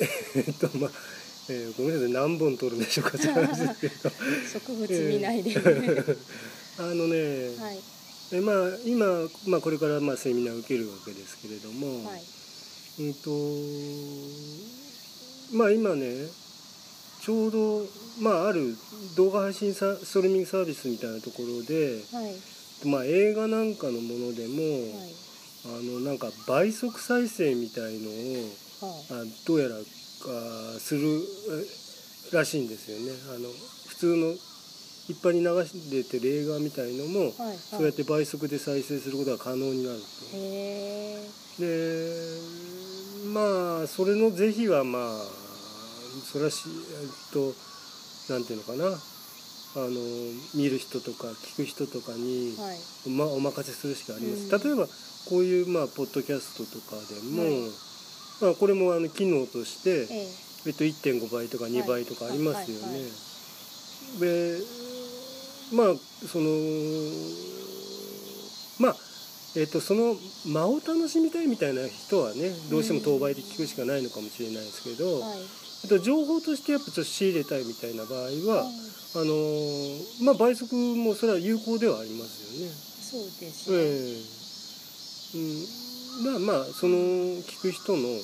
えっとまあ、えーごめんなさい何本取るんでしょうか。って話ですけど植物見ないで、あのね、はい。えまあ今、まあ、これからまあセミナー受けるわけですけれども、はい。うんとまあ今ねちょうど、まあ、ある動画配信サストリーミングサービスみたいなところで、はい。まあ、映画なんかのものでも、はい。あのなんか倍速再生みたいのをはあどうやらあするえらしいんですよね。あの普通の一般に流しててる映画みたいのも、あはいはい。そうやって倍速で再生することが可能になると。でまあそれの是非はまあそれはしえっとなんていうのかな。あの見る人とか聞く人とかに、はい。まあ、お任せするしかあります、うん。例えばこういうまあポッドキャストとかでも、はいまあ、これもあの機能として、ええ。えっと、1.5倍とか2倍とかありますよね。はいはいはい。でまあそのまあえっとその間を楽しみたいみたいな人はねどうしても当倍で聞くしかないのかもしれないですけど、はい。えっと、情報としてやっぱちょっと仕入れたいみたいな場合は、はいあのまあ倍速もそれは有効ではありますよね。そうですね、ええ。うん、まあまあその聞く人のはい。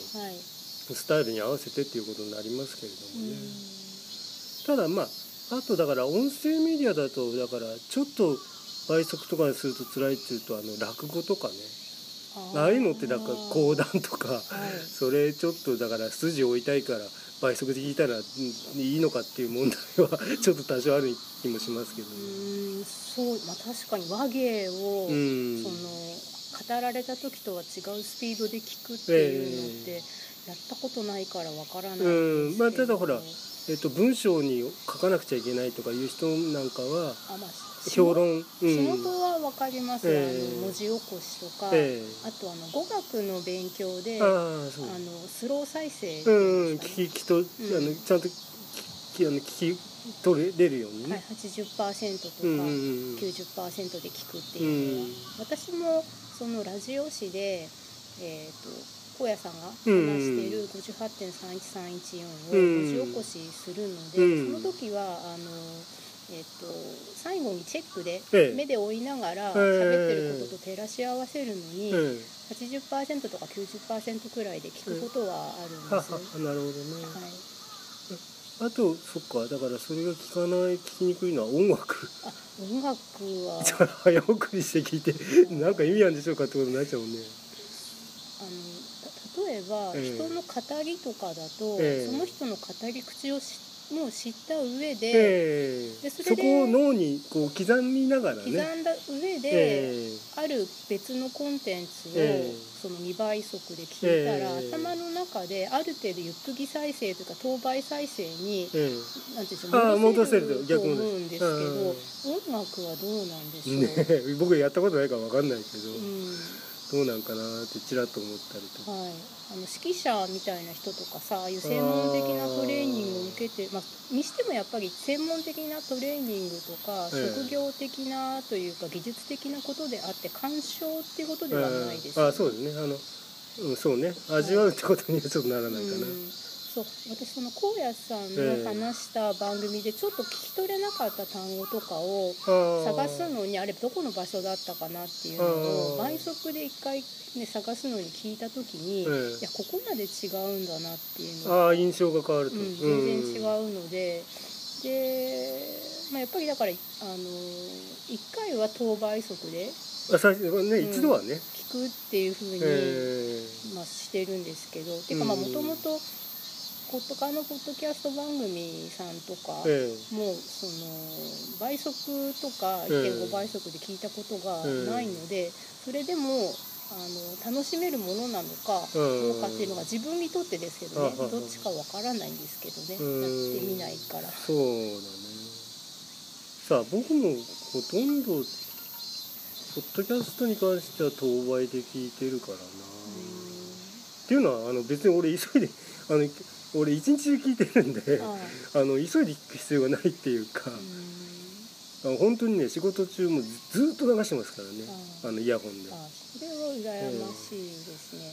スタイルに合わせてっていうことになりますけれどうもね。ん。ただまああとだから音声メディアだとだからちょっと倍速とかにすると辛いっていうとあの落語とかね。ああいうのってだから講談とかはい。それちょっとだから筋を置いたいから倍速で聞いたらうんいいのかっていう問題はちょっと多少ある気もしますけどうね。んそうまあ確かに話芸を、うん。その語られた時とは違うスピードで聞くっていうのって、やったことないからわからないですけど、うん。まあただほらえっと、文章に書かなくちゃいけないとかいう人なんかは評論、うん。仕事はわかります、ええ。あの文字起こしとか、えあとあの語学の勉強でえあのスロー再生うん聞き聞きと、あのちゃんと聞きあの聞き取れるように。はいね、、80%とかうんうんうん90%で聞くっていうのは、うん。私もそのラジオ誌で、えー、と高野さんが話している58.31314を文字起こしするので、うんその時はあの、えー、と最後にチェックでええ。目で追いながらえ喋ってることと照らし合わせるのに、え80%とか90%くらいで聞くことはあるんです。はなるほどね、はいあとそっか。だからそれが聞かない聞きにくいのは音楽。あ音楽は。早送りして聞いてなんか意味あるんでしょうかってことになっちゃうもんね。あのた例えば、ええ。人の語りとかだと、ええ。その人の語り口をしもう知った上で、ええ。でそそこを脳にこう刻みながら刻んねだ上で、えある別のコンテンツを、ええ。その2倍速で聞いたら、ええ。頭の中である程度ゆっくり再生というか等倍再生にえなんていうんでしょう戻せる。と思うんですけど、音楽はどうなんでしょう、えね僕やったことないから分かんないけど、うん。どうなんかなってちらっと思ったりとか。はい、あの指揮者みたいな人とかさああいう専門的なトレーニングを受けてまあ、にしてもやっぱり専門的なトレーニングとか、ええ職業的なというか技術的なことであって鑑賞っていうことではないですああそうですね。あの、うん、そうね。味わうってことにはちょっとならないかな、うんそう私その荒野さんの話した番組でちょっと聞き取れなかった単語とかを探すのにあれどこの場所だったかなっていうのを倍速で一回、ね、探すのに聞いた時に、ええ。いやここまで違うんだなっていうのああ印象が変わると、うん、全然違うので、で、まあ、やっぱりだからあの1回は等倍速であ最初ね、うん一度はね、聞くっていうふうに、えまあ、してるんですけど、ていうかまあうん。もともと他のポッドキャスト番組さんとかえもうその倍速とかええ1.5倍速で聞いたことがないので、それでもあの楽しめるものなのかうん。どうかっていうのが自分にとってですけどねどっちかわからないんですけどねうん。やってみないから。そうだね。さあ僕もほとんどポッドキャストに関しては当倍で聞いてるからな、っていうのはあの別に俺急いであの俺一日中聞いてるんでああの急いで聞く必要がないっていうかああの本当にね仕事中もずずっと流してますからね。ああのイヤホンで。あそれは羨ましいですね。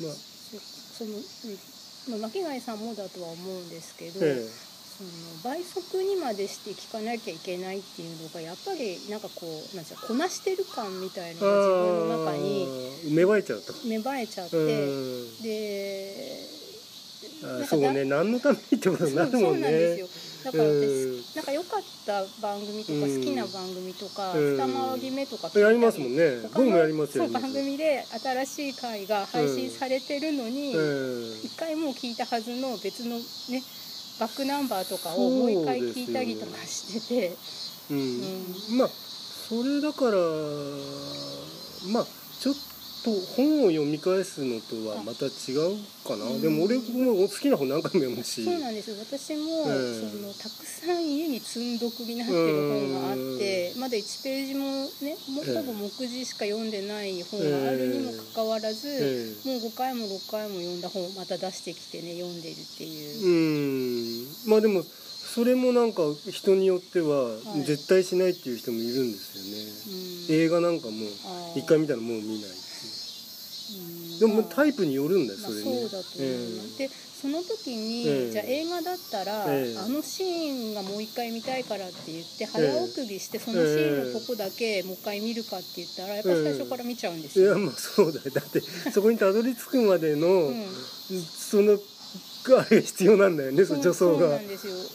うん。まあ。その、うん。まあ、巻貝さんもだとは思うんですけど、えその倍速にまでして聞かなきゃいけないっていうのがやっぱりなんかこうなんうのこなしてる感みたいのが自分の中に芽生えちゃうと芽生えちゃって、うん。でそうね。何のためにってことになるもんね。なんですよ。だから私、うん。なんか良かった番組とかうん好きな番組とか、うん。二回り目とかやりますもんね。僕もやりますよそう番組で新しい回が配信されてるのに、うん。一回もう聞いたはずの別のねバックナンバーとかをもう一回聞いたりとかしてて。うん。うん。まあそれだからまあちょっと本を読み返すのとはまた違うかな、うん。でも俺も好きな本何回も読むし。そうなんですよ。私も、うん。そのたくさん家に積んどくになってる本があって、まだ1ページもねもほぼ目次しか読んでない本があるにもかかわらず、ええもう5回も6回も読んだ本をまた出してきてね読んでるっていう。うん。まあでもそれもなんか人によってははい。絶対しないっていう人もいるんですよね、うん。映画なんかも一回見たらもう見ないでもまあタイプによるんだよまあ、それね、そうだと思います、でその時に、ええ。じゃあ映画だったら、ええ。あのシーンがもう一回見たいからって言って早送りしてそのシーンのとこだけもう一回見るかって言ったらやっぱり最初から見ちゃうんですよ、いやまあそうだよ。だってそこにたどり着くまでの、うん。そのが必要なんだよねその助そう走が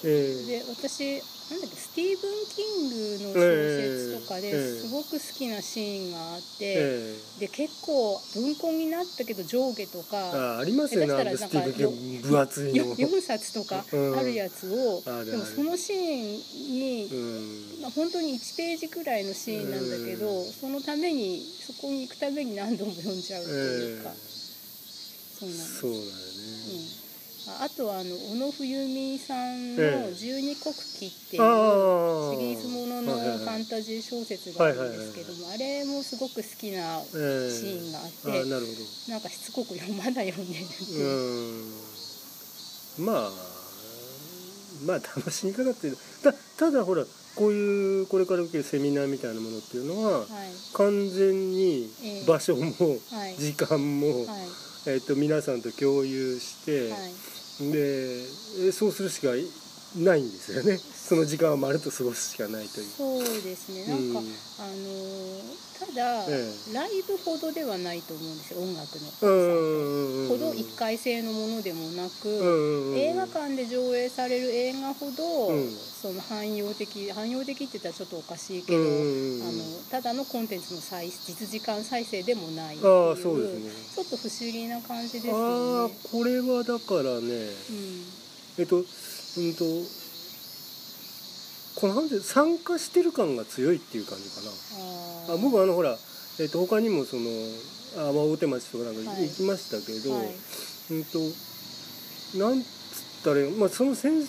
ええ。で私なんだっけスティーブン・キングの小説とかええ。ですごく好きなシーンがあって、えで結構文庫になったけど上下とえかあありますよねあのスティーブン・キング分厚いの。4冊とかあるやつを、うんでもそのシーンに、うん。まあ、本当に1ページくらいのシーンなんだけど、うん。そのためにそこに行くために何度も読んじゃうっていうか、えそうな。んですそうだよね、うんああとはあの小野冬美さんのええ「十二国旗」っていうシリーズもののファンタジー小説があるんですけどもあれもすごく好きなシえ。えーンがあってなんかしつこく読まだ読んでるって。どいう。うん。まあまあ楽しみ方っていう。たただほらこういうこれから受けるセミナーみたいなものっていうのははい。完全にええ場所もはい。時間も、はい。えっと皆さんと共有して、はいでえそうするしかないんですよね。その時間はまるっと過ごすしかないという。そうですね。なんか、うん。あのーただ、えライブほどではないと思うんですよ音楽の。うーんトほど一回性のものでもなく、うん映画館で上映される映画ほど、うん。その汎用的汎用的って言ったらちょっとおかしいけど、うんあのただのコンテンツの再実時間再生でもないああそうですね。ちょっと不思議な感じですあよあね。これはだからねうん。えっとうんとこのなんで参加してる感が強いっていう感じかな。あ僕はあのほら、えっと他にもそのあまあ大手町とかなんかはい。行きましたけど、はい。うんとなんつったらいいまあそのセン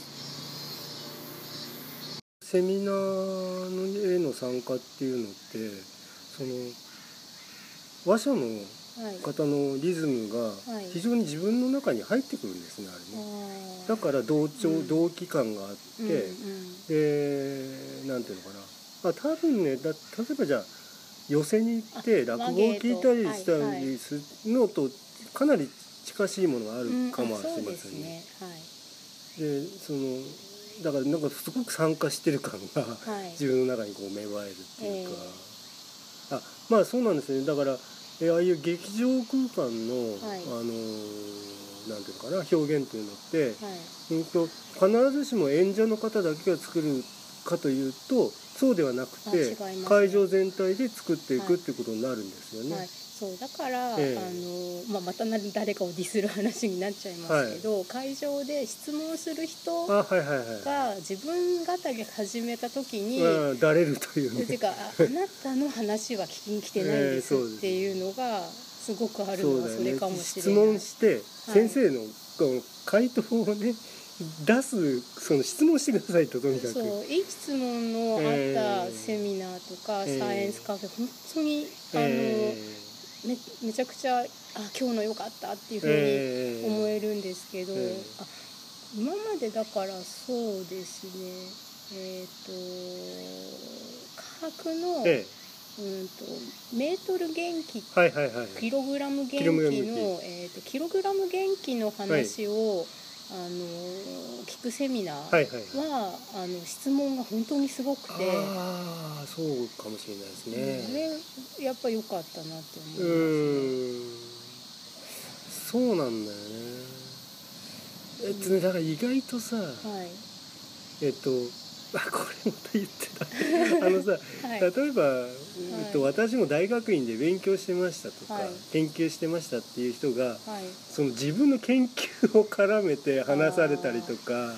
セミナーのへの参加っていうのってその話者のはい方のリズムがはい。非常に自分の中に入ってくるんですねあれね。だから同調、うん。同期感があって、うんうん。でなんていうのかな。あ多分ねだ例えばじゃあ寄席に行ってあ落語を聞いたりしたりするのとかなり近しいものがあるうんかもしれませんね。すね。でそのだからなんかすごく参加してる感が自分の中にこう芽生えるっていうか、あまあそうなんですね。だからえああいう劇場空間の、はい。あのーなんていうのかな表現っていうのって、はい。うんと必ずしも演者の方だけが作るかというとそうではなくて、会場全体で作っていくっていうことになるんですよね。はい、そうだから、ええあのまあ、またな誰かをディスる話になっちゃいますけど、会場で質問する人。が自分語り始めた時に、まあだれるというね。ていうかあ あなたの話は聞きに来てないですっていうのがすごくあるのはそれかもしれ質ない。問して先生の回答をね出すその質問してくださいととにかく。そういい質問のあったセミナーとか、ええサイエンスカフェ本当にあの、えめめちゃくちゃあ今日の良かったっていうふうにえ思えるんですけど、ええ。あ今までだからそうですねえっ、と科学のえうんとメートル元気はいはいはいキログラム元気のえー、とキログラム元気の話を、あの聞くセミナーは、はいはい。あの質問が本当にすごくて、ああそうかもしれないですね。あれやっぱ良かったなって思いますうね。ーん。そうなんだよね。えっとねだから意外とさはい。えっとあこれまた言ってた。あのさはい。例えば、えっと、私も大学院で勉強してましたとか、はい。研究してましたっていう人がはい。その自分の研究を絡めて話されたりとか、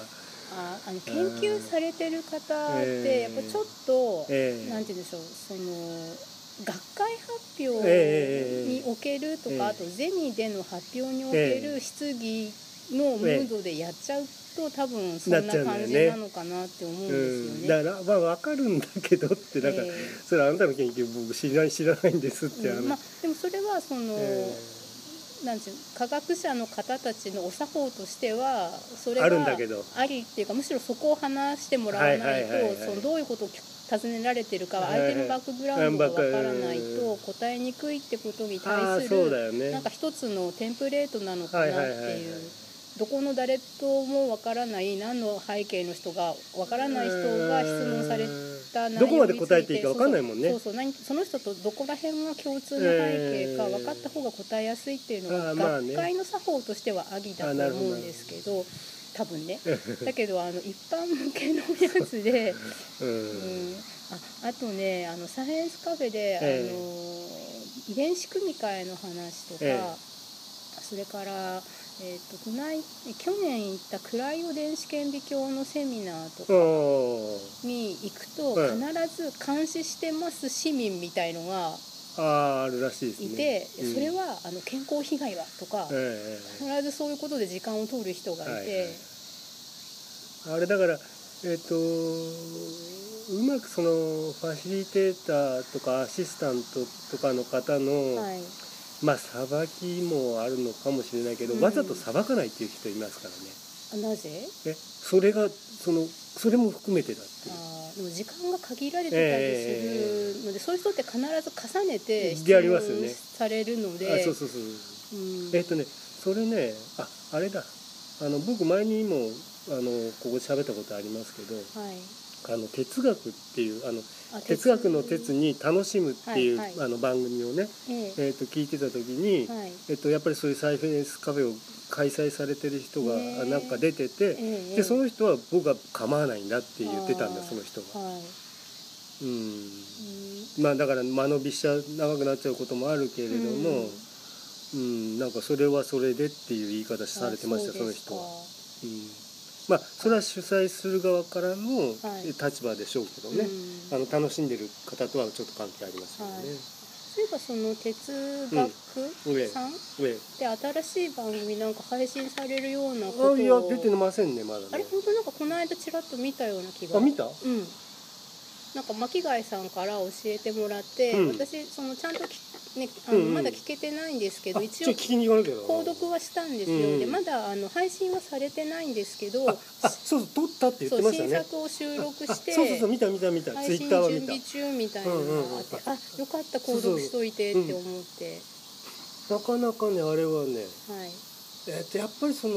ああの研究されてる方ってえー。やっぱちょっと、ええなんて言うんでしょうその学会発表ええにおけるとか、ええあとゼミでの発表における質疑のムードでやっちゃうと多分そんな感じなのかなって思うんうん、ですよね。だからまあ分かるんだけどってだから、え。それあなたの研究僕知らない知らないんですってまあ、でもそれはその、えなんていうの科学者の方たちのお作法としてはそれがありっていうかむしろそこを話してもらわないとそのどういうことを尋ねられてるかは相手のバックグラウンドがわからないうんと答えにくいってことに対するなんか一つのテンプレートなのかなっていうどこの誰ともわからない何の背景の人がわからない人が質問された内容どこまで答えていいか分かんないもんね。そうそう何その人とどこら辺が共通の背景か分かった方が答えやすいっていうのが学会の作法としてはありだと思うんですけど多分ね。だけどあの一般向けのやつで、うん。うん、ああとねあのサイエンスカフェで、ええ。あの遺伝子組み換えの話とか、え。それから、えー、とこない去年行ったクライオ電子顕微鏡のセミナーとかに行くとはい。必ず監視してます市民みたいのがあるらしいて、うん。それはあの健康被害はとか、ええ。必ずそういうことで時間を取る人がいて、はいはい。あれだからえっ、とうまくそのファシリテーターとかアシスタントとかの方の、はいまあさばきもあるのかもしれないけど、うん。わざとさばかないっていう人いますからね。あなぜ？えそれがそのそれも含めてだっていう。あーでも時間が限られてたりするので、そういう人って必ず重ねて質でありますよね。問されるので、あそうそうそうう。ん。えっ、とねそれねああれだ。あの僕前にもあのここで喋ったことありますけどはい、あの哲学っていうあのあ哲学の哲に楽しむっていう、あの番組をね、ええ。ー、と聞いてた時に、えはい。えっとやっぱりそういうサイフェンスカフェを開催されてる人がねなんか出てて、ええでその人は僕は構わないんだって言ってたんだその人が。はい。うん。うんまあだから間延びしちゃ長くなっちゃうこともあるけれども、うん。なんかそれはそれでっていう言い方されてましたあその人は。ううんまあそれは主催する側からのはい。立場でしょうけどですかね、あの楽しんでる方とはちょっと関係ありますよね。はい。そういえばその哲学さん？上。で新しい番組なんか配信されるようなことを。あいや出てませんねまだね。あれ本当なんかこの間ちらっと見たような気が。あ見た？うんなんか巻貝さんから教えてもらって、うん。私そのちゃんとき、ね、あのうんうん。まだ聞けてないんですけど、あ一応購読はしたんですよ、うんでまだあの配信はされてないんですけどそうそう撮ったって言ってましたね。作を収録あしてそうそうそう見た見た見た。配信準備。中みたいなのがあって、うんうんうんあよかった購読しといてって思って、なかなかねあれはねはい。えっとやっぱりその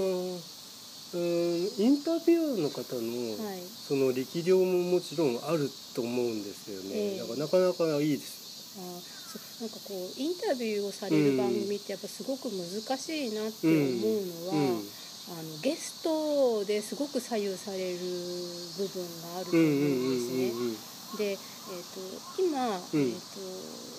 うんインタビュアーの方の、はい。その力量ももちろんあると思うんですよね、ええ。だからなかなかいいです。あなんかこうインタビューをされる番組ってやっぱすごく難しいなって思うのは、うんあのゲストですごく左右される部分があると思うんううんですね。んうんうん。で、えー、と今、うん。えーとうん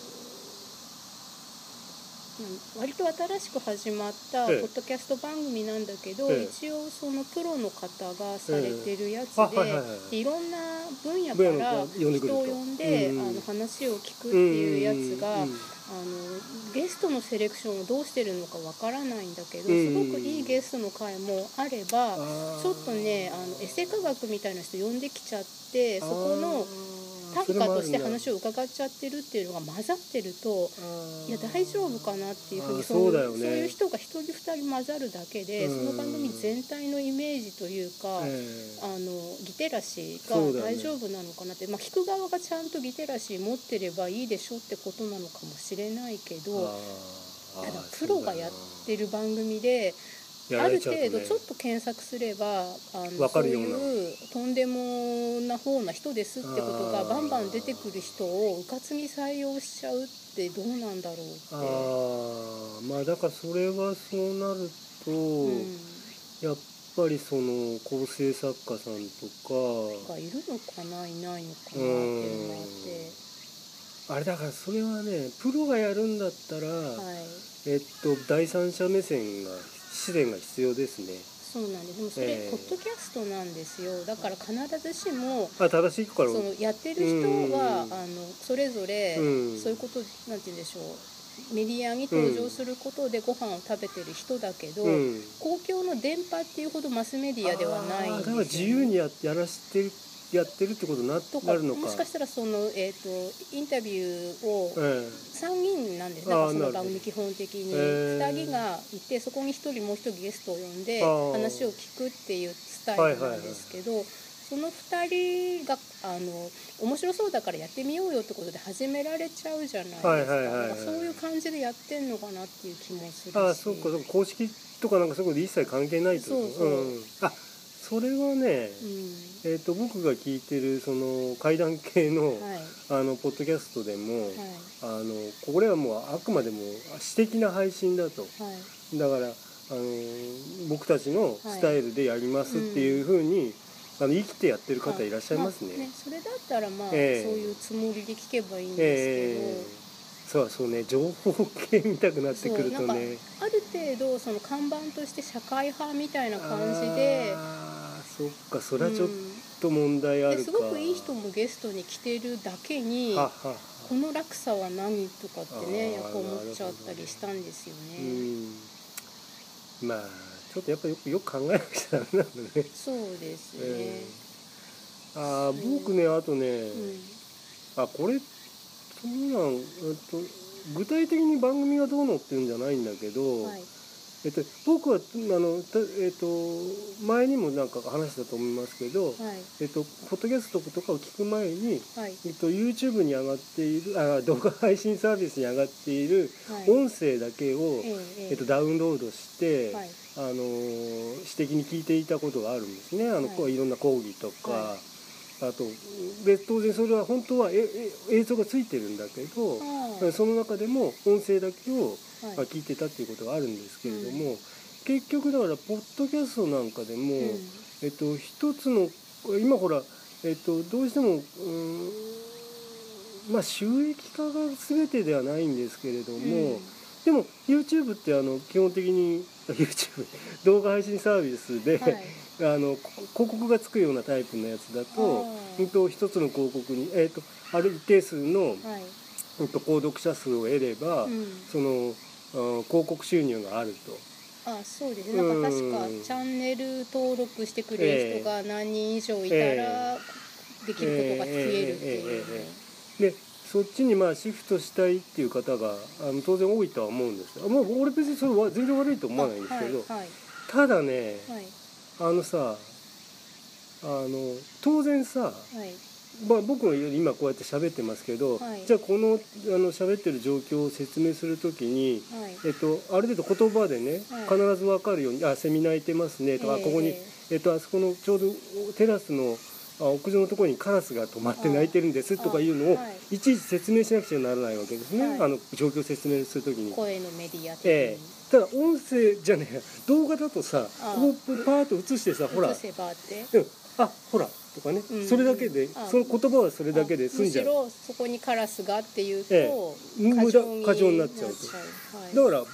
割と新しく始まったポえ。えッドキャスト番組なんだけど、ええ。一応そのプロの方がされてるやつで,、えいはいはいでいろんな分野から人。を呼んで、うんうん。あの話を聞くっていうやつが、うんあのゲストのセレクションをどうしてるのかわからないんだけど、うんすごくいいゲストの回もあれば、ちょっとねあのエセ科学みたいな人呼んできちゃってそこの単価として話を伺っちゃってるっていうのが混ざってるといや大丈夫かなっていうふうにそうだよね。そういう人が一人二人混ざるだけでうん。その番組全体のイメージというか、えあのギテラシーが大丈夫なのかなって、まあ、聞く側がちゃんとギテラシー持ってればいいでしょってことなのかもしれないけーどただプロがやってる番組である程度ちょっと検索すればあのそういうとんでもな方な人ですってことがバンバン出てくる人をうかつに採用しちゃうってどうなんだろうって。あー。まあだからそれはそうなると、うん。やっぱりその構成作家さんとか。がいるのかないないのかなっていうのがあって、あれだからそれはねプロがやるんだったら、はい、えっと第三者目線が視点が必要ですね。そうなんです。でもそれ、ええ。ポッドキャストなんですよ。だから必ずしもあ正しいから。そのやってる人は、うんあのそれぞれ、うん。そういうことなんて言うんでしょう。メディアに登場することでご飯を食べてる人だけど、うん。公共の電波っていうほどマスメディアではないね、だから自由にややらしてるやってるってことになるのか。もしかしたらその、えー、とインタビューをえ3人なんですあーなんかその番組基本的に。へー。2人がいてそこに1人もう1人ゲストを呼んで話を聞くっていうスタイルなんですけど、その2人があの面白そうだからやってみようよってことで始められちゃうじゃないですか,、はいはいはいはい。そういう感じでやってんのかなっていう気もするし。ああそうかそうか。公式とかなんかそういうこと一切関係ないと？そうそうん。あそれはね、うん。えー、と僕が聞いてるその怪談系の,、はい。あのポッドキャストでも、はい。あのこれはもうあくまでも私的な配信だと。はい。だからあの僕たちのスタイルでやりますっていうふうに、あの生きてやってる方いらっしゃいますね。あそれだったらまあ、ええ。そういうつもりで聞けばいいんですけど、ええそうそうね情報系見たくなってくるとね。ある程度その看板として社会派みたいな感じで。あーそっかそれはちょっうんと問題あるか、ですごくいい人もゲストに来てるだけにこの落差は何とかってねやっぱ思っちゃったりしたんですようね。ん。まあちょっとやっぱよくよく考えなくちゃダメなんだね、そうですね。ええああ僕ねあとね、うん。あこれそんなん、えっと、具体的に番組がどうのっていうんじゃないんだけど、はい。えっと、僕はあの、たえっと、前にもなんか話したと思いますけど、はい。えっと、ポッドキャストとかを聞く前に、はい。えっと、YouTube に上がっているあ動画配信サービスに上がっているはい。音声だけを、えええっと、ダウンロードして、はい。あの私的に聞いていたことがあるんですね。あの、はい。こういろんな講義とか、はあとで当然それは本当はええ映像がついてるんだけど、あその中でも音声だけを、まあ、聞いてたっていうことがあるんですけれども、結局だからポッドキャストなんかでも、うん。えっと、一つの今ほら、えっと、どうしてもうーんまあ収益化が全てではないんですけれども、うん。でも YouTube ってあの基本的に YouTube 動画配信サービスで、はいあのこ広告がつくようなタイプのやつだと,、あー。うん、と一つの広告に、えっとある一定数の、はい。うん、と購読者数を得れば、うん。そのあ広告収入があると。あそうですね。なんか確かうん。チャンネル登録してくれる人が何人以上いたらできることが増えるっていう。ねでそっちにまあシフトしたいっていう方があの当然多いとは思うんですよ。もう俺別にそれは全然悪いと思わないんですけど、あはい。ただねはいあのさあの当然さ、まあ、僕は今こうやって喋ってますけど、はい。じゃあこのあの喋ってる状況を説明するときに、はい。えっと、ある程度言葉でね、はい。必ず分かるように「あセミ鳴いてますね」とか、ええ。ここに、えっと、あそこのちょうどテラスのあ屋上のところにカラスが止まって鳴いてるんですとかいうのを、はい。いちいち説明しなくちゃならないわけですね、はい。あの状況を説明するときに。声のメディア的に、ええただ音声じゃねえ動画だとさあここパーッと映してさほら。あほらとかね、うん。それだけであその言葉はそれだけで済んじゃう。むしろそこにカラスがっていうと、え無駄過剰になっちゃうと。はい。だから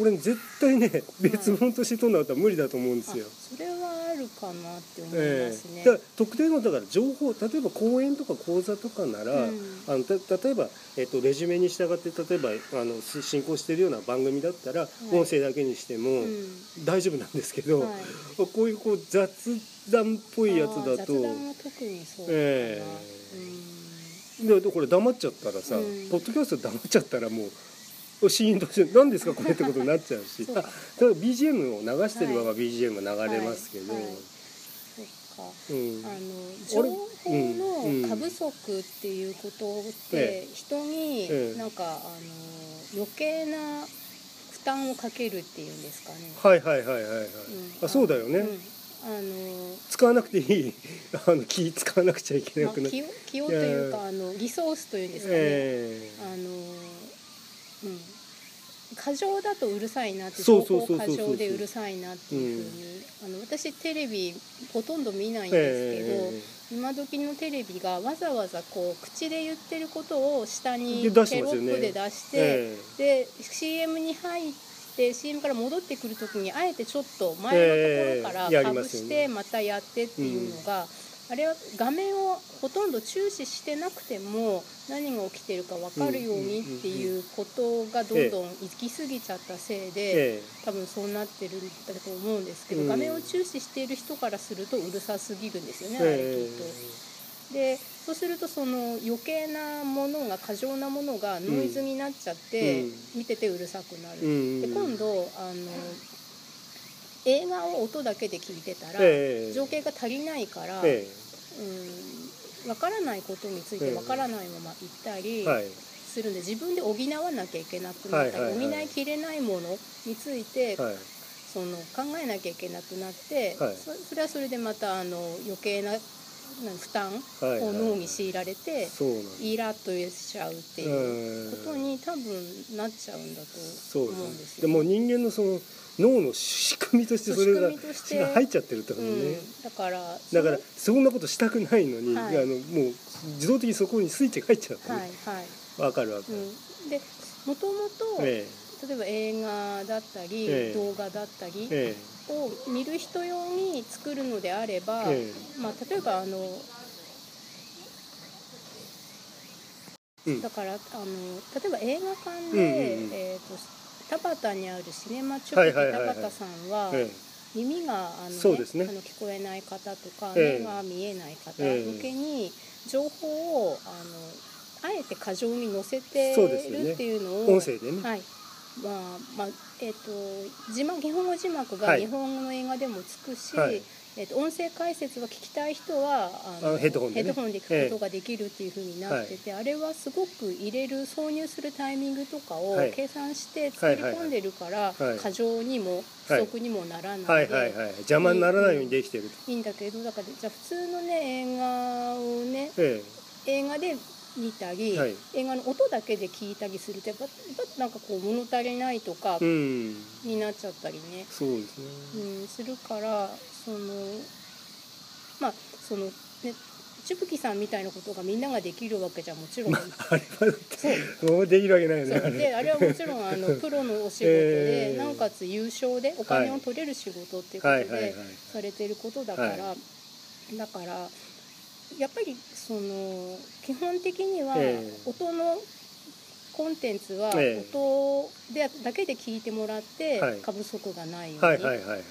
俺絶対ね別物として撮るのだったら無理だと思うんですよ。あそれはあるかなって思いえますね、えだから特定のだから情報例えば講演とか講座とかなら、うん。あのた例えば、えっと、レジュメに従って例えばあのし進行しているような番組だったら、い。音声だけにしてもうん。大丈夫なんですけど、はい。こういうこう雑談っぽいやつだと。特にそうかな、えうん。ででこれ黙っちゃったらさ、うん。ポッドキャスト黙っちゃったらもうシーンとして何ですかこれってことになっちゃうし。そう。あ BGM を流してるまま BGM が流れますけど、はい。はい。そっか。うん。あのあ情れ報うん。の過不足っていうことっえて人にええ。なんかあの余計な負担をかけるっていうんですかね。はいはいはいはいはい、うん。あそうだよね、うんあの使わなくていい。あの気使わなくちゃいけなまあくなっ気を気をというかあのリソースというんですかね。え。あのうん。過剰だとうるさいなって情報過剰でうるさいなっていうふうに、あの私テレビほとんど見ないんですけど、え今時のテレビがわざわざこう口で言ってることを下にでテロップで出して、えで CM に入って CM から戻ってくる時にあえてちょっと前のところからかぶしてまたやってっていうのが、あれは画面をほとんど注視してなくても何が起きてるか分かるようにっていうことがどんどん行き過ぎちゃったせいで。え多分そうなってるんだと思うんですけど、うん。画面を注視している人からするとうるさすぎるんですよね、え。あれきっと。でそうするとその余計なものが過剰なものがノイズになっちゃって、うん。見ててうるさくなる。うん。で今度あの映画を音だけで聞いてたら、ええ。情景が足りないから、えうん、分からないことについて分からないまま言ったり。するんで自分で補わなきゃいけなくなったり、補いきれないものについてはい。その考えなきゃいけなくなって、はい。そそれはそれでまたあの余計なな負担はいを脳に強いられて、イラッとしちゃうっていうことに多分なっちゃうんだと思うんでですすよ、でも人間のその脳の仕組みとしてそれが入っちゃってるってことね、うん、だからだからそんなことしたくないのに、はい。あのもう自動的にそこにスイッチが入っちゃうそのはいはい、わ、かるわかる、うん、でもともと例ええば映画だったり、ええ。動画だったりええ。を見る人用に作るのであれば、えまあ、例えばあのえうん。だからあの例えば映画館で、うんうんうん。えー、と田端にあるシネマチョキはいはいはいはい。田端さんはえ耳があの、そうですね。あの聞こえない方とか、ええ。目が見えない方ええ。向けに情報をあのあえて過剰に載せてるっていうのえを、音声でね、はいまあまあえっ、と字幕日本語字幕がはい。日本語の映画でもつくし、はい。えっと音声解説が聞きたい人はああのヘッドホンでね。ヘッドホンで聞くことができるっていう風になってて、あれはすごく入れる挿入するタイミングとかをはい。計算して作り込んでるから、過剰にも不足にもならないで、はい。はいはい邪魔にならないようにできてると、いいんだけどだからじゃあ普通のね映画をねえ。映画で見たり、はい。映画の音だけで聞いたりするとやっぱやっぱなんかこう物足りないとかになっちゃったりね、そうですね、うん、するからそのまあそのねちぶきさんみたいなことがみんなができるわけじゃもちろん、まああれはそう。できるわけないよねであれはもちろんあの プロのお仕事で、えー。なおかつ優勝でお金を取れる仕事っていうことでされてることだから、はだからやっぱりその基本的にはええ。音のコンテンツはええ。音でだけで聞いてもらってはい。過不足がないよう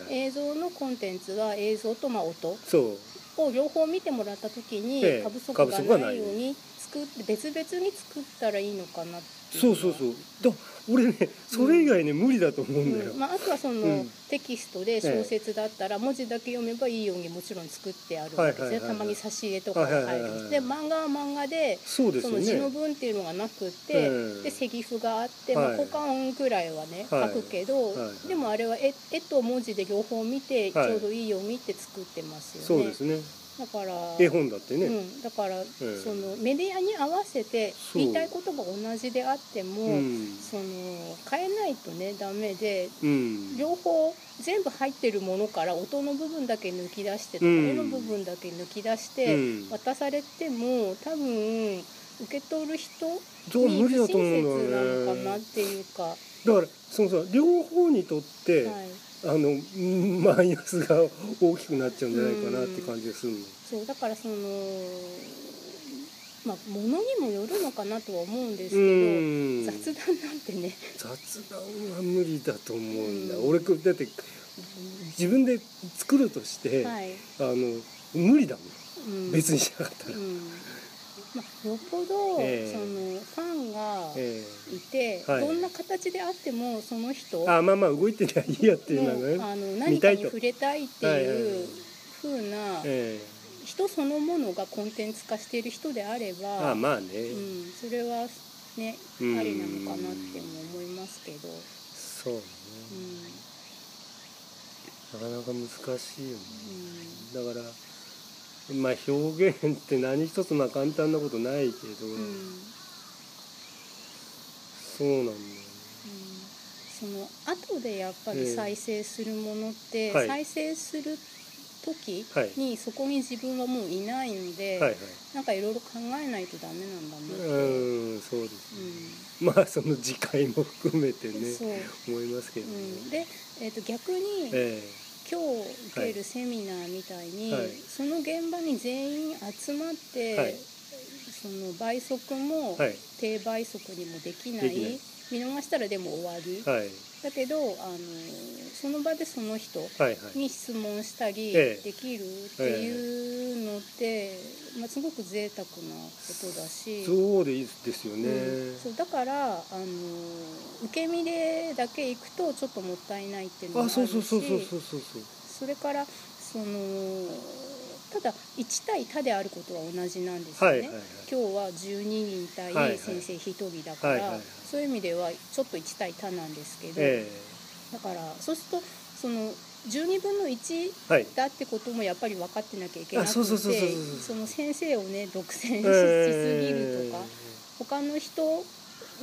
に、映像のコンテンツは映像とまあ音を両方見てもらった時にええ。過不足がないように。作って別々に作ったらいいのかなっていそうそうそう。だ俺ねそれ以外ね、無理だと思うんだよ、うん。まあ、あとはその、うん。テキストで小説だったら文字だけ読めばいいようにもちろん作ってあるわけですね、たまに挿絵とかが入るはいはいはいはい。で漫画は漫画でそうですよその字のね文っていうのがなくって、ええでセリフがあって、まあ、はい。効果音くらいはね、はい。書くけど、はいでもあれは絵絵と文字で両方見てちはい。ょうどいいようにって作ってますよね。そうですねだから絵本だってね、うん、だから、えそのメディアに合わせて言いたいことが同じであっても、うん。その変えないとねダメでうん。両方全部入ってるものから音の部分だけ抜き出してとの部分だけ抜き出してうん。渡されても多分受け取る人に不親無理だと思切うんだなのかなっていうか、だからそのさ両方にとって、はい、あのうんマイナスが大きくなっちゃうんじゃないかなって感じがするの、そうだからそのまあものにもよるのかなとは思うんですけうど、ん。雑談なんてね。雑談は無理だと思うんだ、うん俺だって自分で作るとして、はい、あの無理だもん。うん、別にしなかったら、うんまあ、よっぽど、ええ。そのファンがえいて、はい。どんな形であってもその人えあまあまあ動いてりゃいいやっていうのねあの何かに触れたいってはいはいはい。いう風なえ。人そのものがコンテンツ化している人であれえばあまあね、うん、それはねあうん。りなのかなっても思いますけど、そうね。うん。なかなか難しいよね。うだからまあ表現って何一つまあ簡単なことないけど、んうん。そうなんだよね。その後でやっぱり再生するものって、はい。再生する時はい。にそこに自分はもういないので、はいはい。なんかいろいろ考えないとダメなんだなって、うんそうですう まあその次回も含めてね思いますけどね、うん、で、えー、と逆に、え今日受けるセミナーみたいに、はい。その現場に全員集まって、はい。その倍速も低倍速にもできない。見逃したらでも終わり、はいだけどあのその場でその人に質問したりええ。できるっていうのって、まあ、すごく贅沢なことだし。そうでいいですよね、うん。そうだからあの受け身でだけ行くとちょっともったいないっていうのもああるし。そうそうそうそうそうそうそう。それからそのただ1対他であることは同じなんですよね、今日は12人対先生1人だから、はいはいはいそういう意味ではちょっと1対他なんですけど、えだからそうするとその12分の1えはい。だってこともやっぱり分かってなきゃいけなくてあそうその先生をね独占しすぎえるとか、他の人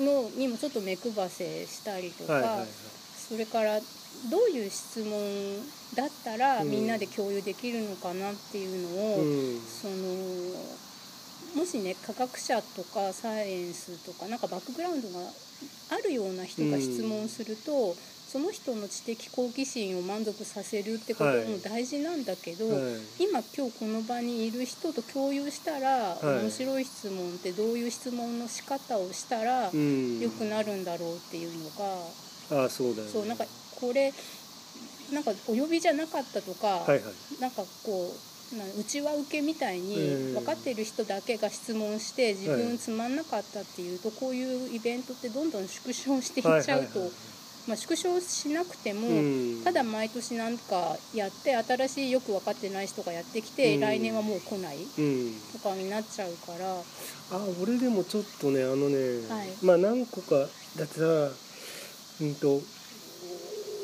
のにもちょっと目配せしたりとか、はいはいはい。それからどういう質問だったらうん。みんなで共有できるのかなっていうのを、うん。そのもしね科学者とかサイエンスとかなんかバックグラウンドがあるような人が質問すると、その人の知的好奇心を満足させるってことも大事なんだけど、はい。今今日この場にいる人と共有したら、い。面白い質問ってどういう質問の仕方をしたらうん。良くなるんだろうっていうのが、あそうだよね。そうなんかこれなんかお呼びじゃなかったとか、はいはい。なんかこうなうちは受けみたいにうん分かってる人だけが質問して自はい。分つまんなかったっていうとこういうイベントってどんどん縮小していっちゃうと、まあ、縮小しなくても、うん。ただ毎年なんかやって新しいよく分かってない人がやってきて、うん。来年はもう来ないうん。とかになっちゃうから、あ俺でもちょっとねあのね、はい。まあ何個かだってさうんと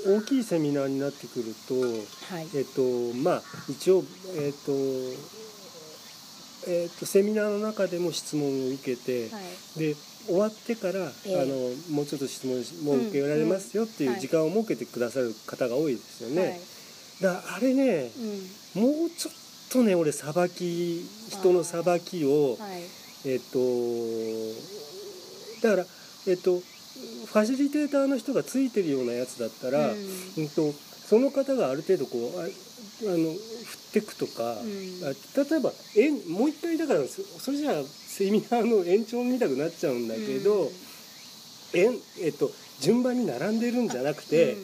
大きいセミナーになってくるとはい。えっとまあ一応えっとえっとセミナーの中でも質問を受けて、はい。で終わってから、ええ。あのもうちょっと質問も受けられますよっていう時間を設けてくださる方が多いですよね。はい。だあれねうん。もうちょっとね俺さばき人のさばきをはい。えっとだからえっとファシリテーターの人がついてるようなやつだったら、ううんんとその方がある程度こうああの振ってくとか、うん。あ例えばえんもう一回だからそそれじゃあセミナーの延長みたくなっちゃうんだけど、うん。えんえっと、順番に並んでるんじゃなくて、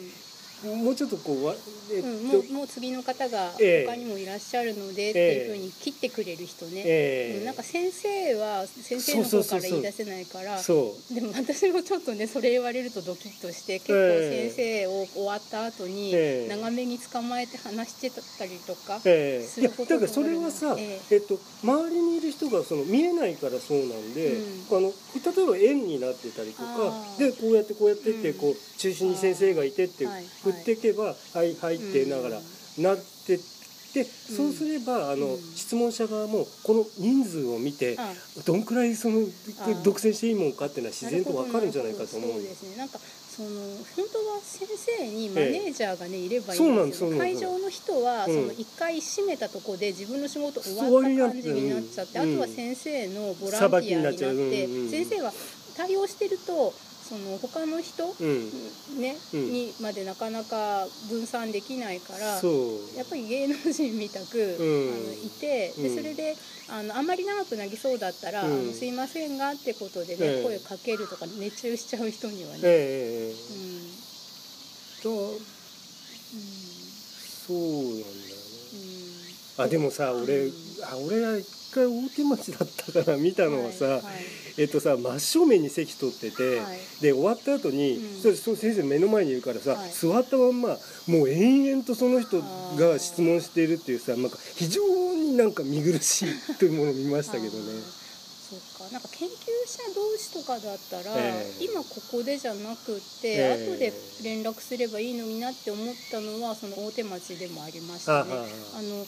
もうちょっとこうわえっと、うんうんもうもう次の方がええ。他にもいらっしゃるのでっていうふうに切ってくれる人ね、ええ。うんなんか先生は先生の方から言い出せないからでも私もちょっとね それ言われるとドキッとして結構ええ先生を終わった後にええ。長めに捕まえて話してたりとか、ええ。いやすることだからそれはさ、ええ。っと、周りにいる人がその見えないからそうなんで、うあの例えば円になってたりとかあー。でこうやってこうやってって、うん。こう中心に先生がいてってはい振っていけば「はい。はい」ってながらなってってそうすればあの、うん。質問者側もこの人数を見てあどんくらいその独占していいもんかっていうのは自然とわかるんじゃないかと思うそうですね。なんかその本当は先生にマネージャーがね、いればいいんですすそうなんです。会場の人は、うん。その一回閉めたとこで自分の仕事終終わわった感じになっちゃって、うん。あとは先生のボランティアになって先生は対応してるとその他の人、うん。ねうん。にまでなかなか分散できないからやっぱり芸能人みたく、うん。あのいてでうん。それであのあんまり長くなりそうだったら「うん。あのすいませんが」ってことでね、ええ声かけるとか熱中しちゃう人にはね。ええうんだうん。そうなんあでもさ俺、うんあ俺が一回大手町だったから見たのはさ、はいはい。えっとさ真正面に席取ってて、はい。で終わった後に、うん。そそ先生目の前にいるからさ、はい。座ったまんまもう延々とその人が質問しているっていうさなんか非常になんか見苦しいというものを見ましたけどね。そうか。なんか研究者同士とかだったら、ええ。今ここでじゃなくって、ええ。後で連絡すればいいのになって思ったのはその大手町でもありましたね。あの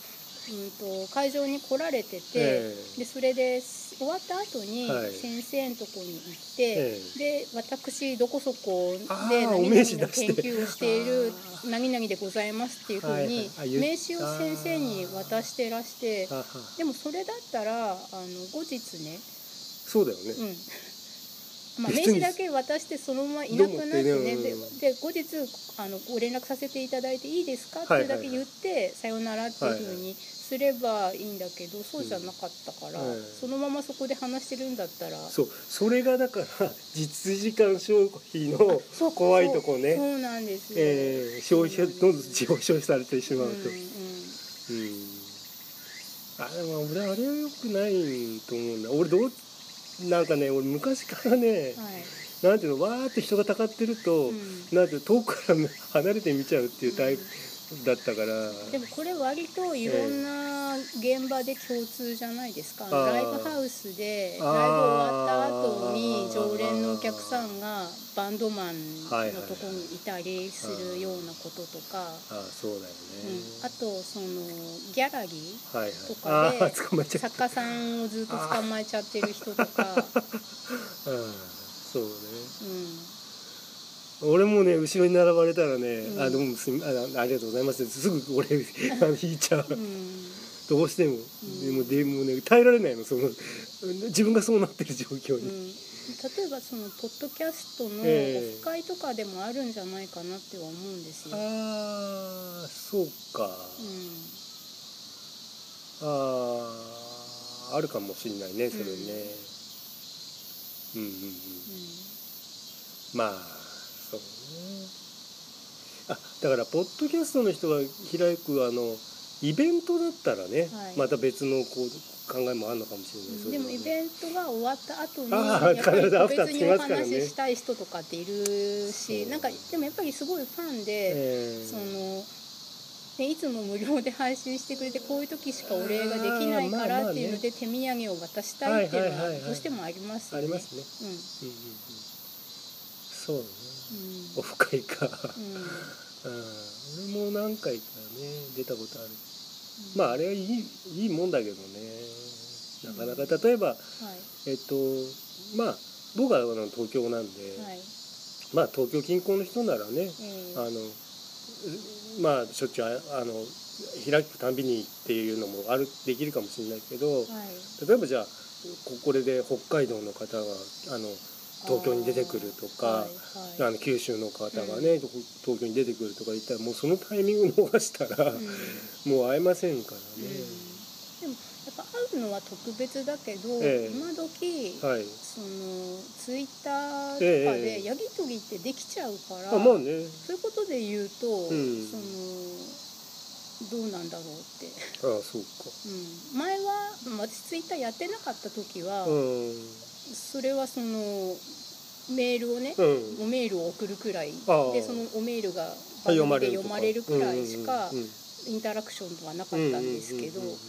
うん、と会場に来られてて、ええでそれで終わった後に先生のとこに行って、えで私どこそこで何々の研究をしている何々でございますっていうふうに名刺を先生に渡してらしてでもそれだったらあの後日ね、そうだよね。うんまあ、名刺だけ渡してそのままいなくなってねで後日あのご連絡させていただいていいですかってだけ言って、さよならっていうふうにすればいいんだけど、そうじゃなかったから、うん。はいそのままそこで話してるんだったら。そう。それがだから 実時間消費の怖いとこね。そうなんですよ、えー消費者どんどん消費されてしまうと。うんうん。うん。あでも俺あれはよくないと思うんだ。俺どうなんかね俺昔からね、はい。なんていうのわーって人がたかってると、うん。なんて遠くから離れて見ちゃうっていうタイプだったから、でもこれ割といろんな現場で共通じゃないですか、あーライブハウスでライブ終わった後に常連のお客さんがバンドマンのとこにいたりするようなこととか、ああそうだよね、うん、あとそのギャラリーとかで作家さんをずっと捕まえちゃってる人とか、うん。そうね。うん、俺もね後ろに並ばれたらね「うん。あどうもすみあありがとうございます」すぐ俺 あの引いちゃう。うん。どうしても、ん。でもでもね耐えられないのその自分がそうなってる状況に、うん、例えばそのポッドキャストのオえ。えフ会とかでもあるんじゃないかなっては思うんですよ。ああそうか、うん。あああるかもしんないねそれね、うん、うんうん。うん。まああだからポッドキャストの人が開くあのイベントだったらね、はい。また別のこう考えもあるのかもしれない、それはねでもイベントが終わった後にああやっぱり別にお話ししたい人とかっているし、そう。なんかでもやっぱりすごいファンで、えーそのね、いつも無料で配信してくれてこういう時しかお礼ができないかあーまあまあね。らっていうので手土産を渡したいっていうのはどうしてもありますよね。ありますね。うん。うんうんうんそうね。うん。オフ会か、うん。うん、俺も何回かね出たことある。まああれはいいいいもんだけどね。なかなか例えばはい。えっとまあ僕はあの東京なんで、はい。まあ東京近郊の人ならねえあのまあしょっちゅうああの開くたんびにっていうのもあるできるかもしれないけどーはい。例えばじゃあここれで北海道の方があの東京に出てくるとかあの九州の方がね、東京に出てくるとか言ったらもうそのタイミング逃したら、うんもう会えませんからうんね。でもやっぱ会うのは特別だけど、ええ今時、はい。そのツイッターとかええでやり取りってできちゃうから、あまあね。そういうことで言うと、んそのどうなんだろうって、ああそうか。うん、前はまあ私ツイッターやってなかった時は、うん。それはそのメールをね、うん。おメールを送るくらいでそのおメールがあ番組でとか読まれるくらいしかうんうんうんインタラクションはなかったんですけど。うんうんうんうん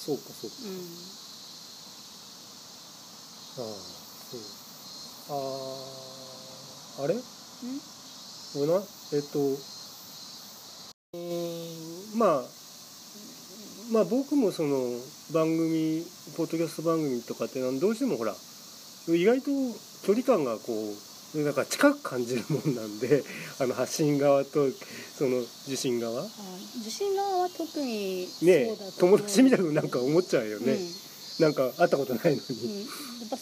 そうかそうか。うんああそう。あああれ？これなえっとうーんまあまあ僕もその番組ポッドキャスト番組とかってどうしてもほら意外と距離感がこうなんか近く感じるもんなんで あの発信側とその受信側。あ受信側は特にね友達みたいななんか思っちゃうよね、なんか会ったことないのに、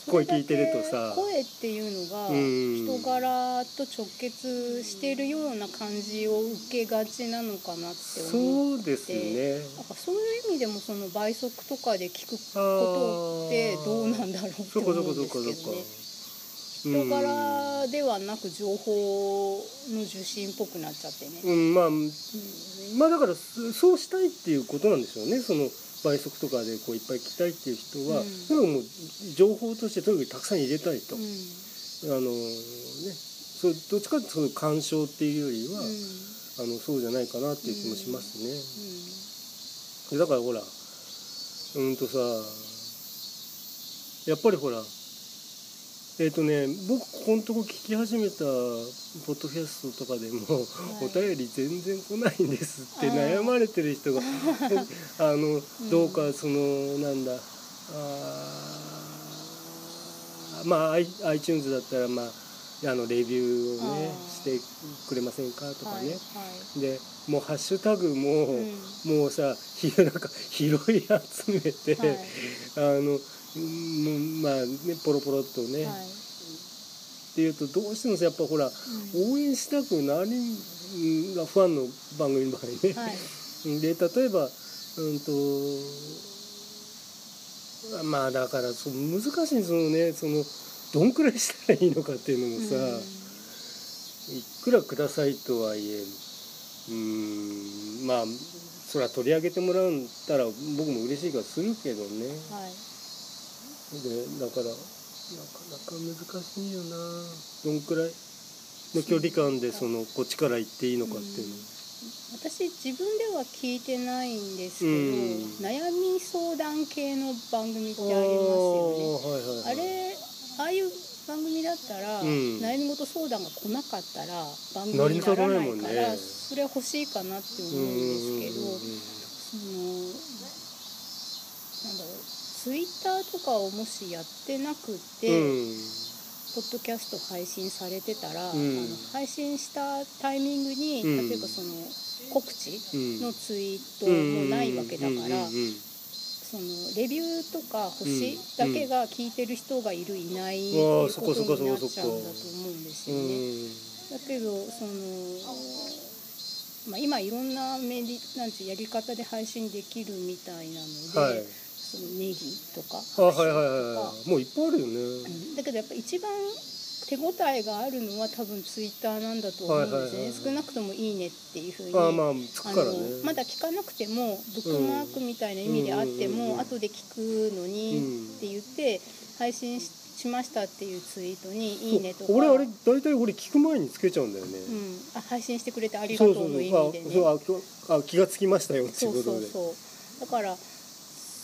声聞いてるとさ。声っていうのがうん。人柄と直結しているような感じを受けがちなのかなって思うそうですね。なんかそういう意味でもその倍速とかで聞くあことってー。どうなんだろうって思うんですけどね。人柄ではなく情報の受信っぽくなっちゃってね、うん。まあうんまあだからそそうしたいっていうことなんでしょうね。その倍速とかでこういっぱい聞きたいっていう人は、うん。もう情報としてとにかくたくさん入れたいと、うん。あのね。そうどっちかっていうとその鑑賞っていうよりは、うん。あのそうじゃないかなっていう気もしますね。うん。でだからほらうんとさやっぱりほらえっ、とね僕ここのとこ聞き始めたポッドキャストとかでも、い。お便り全然来ないんですって悩まれてる人が あのん。どうかそのなんだあーまあ iTunes だったらまああのレビューをねあしてくれませんかとかはいね、はい。でもうハッシュタグも、うん。もうさひなんか 拾い集めて、はい。あのうんまあねポロポロっとね、はい。っていうとどうしてもさやっぱほらうん。応援したくなりうんファンの番組の場合ね、はい。で例えばうんとまあだからそう難しいそのねそのどんくらいしたらいいのかっていうのもさ、いくらくださいとはいえうーんまあそれは取り上げてもらうんたら僕も嬉しいからするけどね。はいでだから。なかなか難しいよな。どんくらい？の距離感でそのこっちから行っていいのかっていうの。私自分では聞いてないんですけど、うん。悩み相談系の番組ってありますよね。はいはいはい。あれああいう番組だったら、うん。悩み事相談が来なかったら番組にならたないいからそれは欲しいかなって思うんですけどうん。そのなんだろうツイッターとかをもしやってなくて、うんポッドキャスト配信されてたら、ん。あの配信したタイミングに、うん。例えばその告知うん。のツイートもないわけだから、そのレビューとか星だけが聞いてる人がいるいないってうんいうことになっちゃうんだと思うんですよね。うん。だけどその、まあ、今いろんなメディなんてやり方で配信できるみたいなので、はいそのネギとか。あはいはいはいもういっぱいあるよね。うん。だけどやっぱ一番手応えがあるのは多分ツイッターなんだと思うんですよね、はいはいはい。少なくとも「いいね」っていうふうにああまあつくあからね。のまだ聞かなくてもブックマークみたいな意味であっても、うん。後で聞くのにって言って配信ししましたっていうツイートに「いいね」とか。俺あれ大体俺聞く前につけちゃうんだよね、うん、あ配信してくれてありがそうそうとうの意そう味でねあそうあ今日あ気がつきましたよってそうことで。そうそう。だから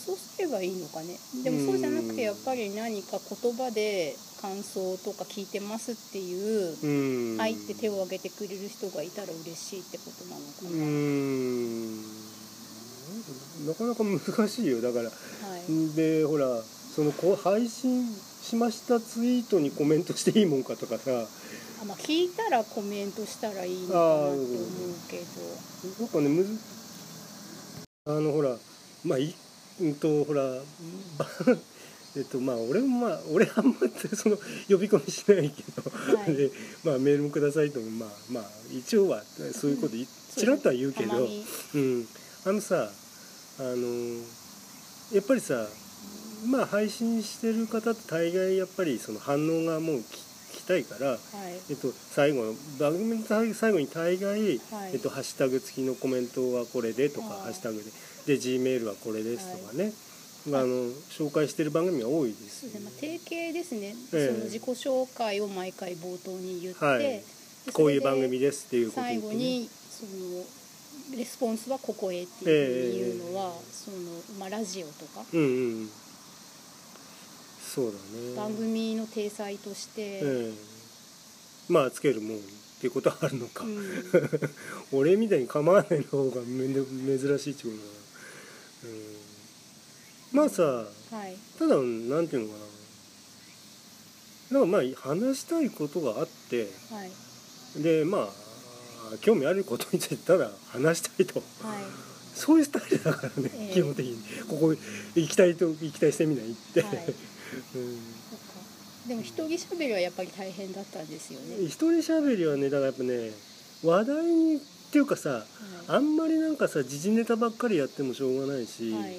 そうすればいいのかね。でもそうじゃなくてやっぱり何か言葉で感想とか聞いてますっていううん。入って手を挙げてくれる人がいたら嬉しいってことなのかうな、ん。なかなか難しいよ。だからはい。でほらそのこう配信しましたツイートにコメントしていいもんかとかさ。あまあ、聞いたらコメントしたらいいのかなって思うけど。なんかねむずあのほらまあいうんとほらば えっとまあ俺もまあ俺あんまりその呼び込みしないけど、はい。でまあメールもくださいともまあまあ一応はそういうこといちらっとは言うけど、うん、あのさあのやっぱりさまあ配信してる方って大概やっぱりその反応がもうきたいから、はい。えっと、最後の番組の最最後に大概、はい。えっと、ハッシュタグ付きのコメントはこれでとかはい。ハッシュタグでで G メールはこれですとかね、あの紹介してる番組が多いです。そうですね、まあ、定型ですね、ええ。その自己紹介を毎回冒頭に言って、はい。でこういう番組ですっていうことね。後にそのレスポンスはここへっていうのは、そのまあ、ラジオとか、うんうんそうだね。番組の体裁として、ええ。まあつけるもんっていうことはあるのか、うん。俺みたいに構わないの方がめんど珍しいってことだな、うん、まあさはい。ただなんていうのかな。なんかまあ話したいことがあってはい。でまあ興味あることについてただ話したいと。はい。そういうスタイルだからね、ええ。基本的に。ここ行きたいと行きたいセミナー行って、はい。うん。でも一人喋りはやっぱり大変だったんですよね、一人喋りはねだからやっぱね話題にっていうかさはあんまりなんかさ時事ネタばっかりやってもしょうがないし、いはい。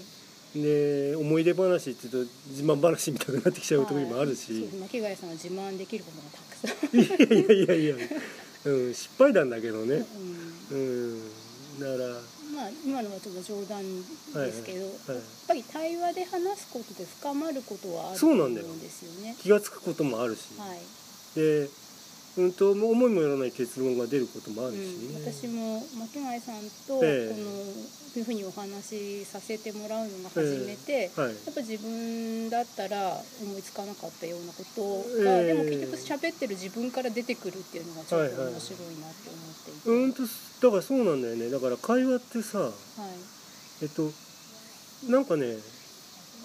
で思い出話って言うと自慢話みたいになってきちゃう時もあるはいし、そうです巻貝さんは自慢できることがたくさん。い、やいやいやいや、うん、失敗談だけどね、うん。うん、だから。まあ今のはちょっと冗談ですけど、はいやっぱり対話で話すことで深まることはあると思うんそうなんだよ。ですよね。気が付くこともあるし、はい。でうんと思いもよらない結論が出ることもあるしうん、ね、私も巻貝さんとこの、ええこういうふうにお話しさせてもらうのが初めて、はい。やっぱ自分だったら思いつかなかったようなことが、ええ。でも結局喋ってる自分から出てくるっていうのがちょっと面白いなって思っていて、うんとだからそうなんだよね。だから会話ってさはい。えっとなんかね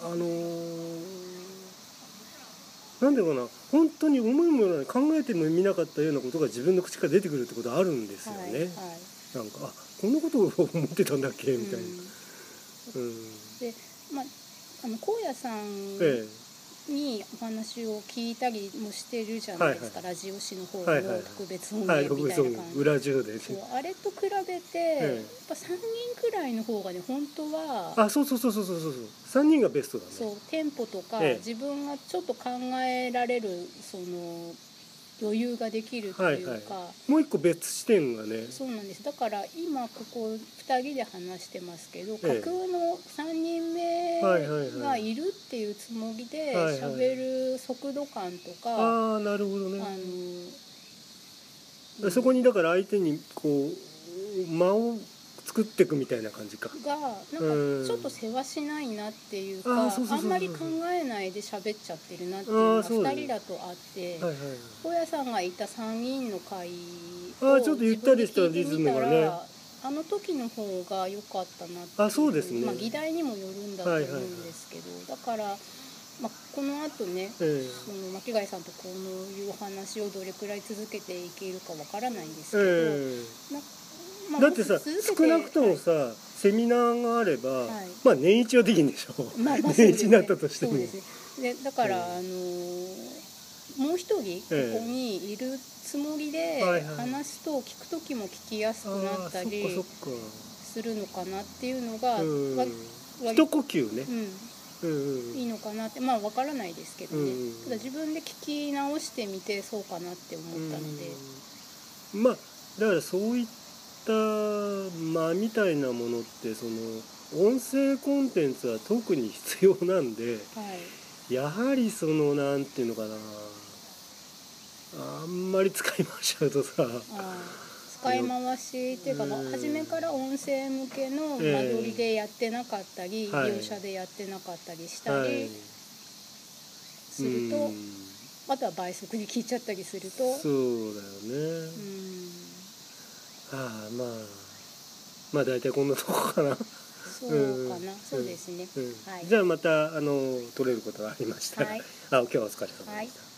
あのーなんだろうな本当に思いもよらない考えてもみなかったようなことが自分の口から出てくるってことあるんですよね、はいはい。なんかあこんなことを思ってたんだっけみたいな、うん。うん。でまああの荒野さんえにお話を聞いたりもしてるじゃないですか、ラジオ誌の方のはいはい特別音みたいな感じ、裏中でそうあれと比べて、えやっぱ3人くらいの方がね本当はあそうそうそうそうそう。そう3人がベストだね。そうテンポとか、ええ。自分がちょっと考えられるその余裕ができるっていうか、はいもう一個別視点がね。そうなんです。だから今ここ2人で話してますけど、ええ。架空の3人目はいはいはいがいるっていうつもりではいはい。喋る速度感とか、ああなるほどあねのそこにだから相手にこう間を作っていくみたいな感じか。がなんかちょっと世話しないなっていうか、あんまり考えないで喋っちゃってるなっていうあのがーそうだね。2人だとあってはいはい大家さんがいた3人の会あーちょっとゆったりしたリズムがね。あの時の方が良かったなっていあそうですね。まあ、議題にもよるんだと思うんですけど、だから、まあ、この後ねえその巻貝さんとこういうお話をどれくらい続けていけるかわからないんですえけど、えなまあだってさ少なくともさ、セミナーがあれば、はい。まあ年一はできんでしょ、まあまあ 年一になったとしても、でだから、ええ。あのーもう一人こええこにいるつもりではいはい。話すと聞く時も聞きやすくなったりするのかなっていうのが、う一呼吸ね。う、ん、いいのかなって。まあわからないですけどね、うんただ自分で聞き直してみてそうかなって思ったので、うん。まあだからそういった間みたいなものってその音声コンテンツは特に必要なんではい。やはりそのなんていうのかな。あんまり使い回しちゃうとさ使い回しっていうか、まあうん。初めから音声向けのええ間取りでやってなかったり、はい業者でやってなかったりしたはい。りすると、うん。あとは倍速に聞いちゃったりすると。そうだよね、うんああまあまあ大体こんなとこかな、そうかな、そうですね、うん。はい。じゃあまたあの取れることがありましたら、はい。あ今日はお疲れ様でした、はい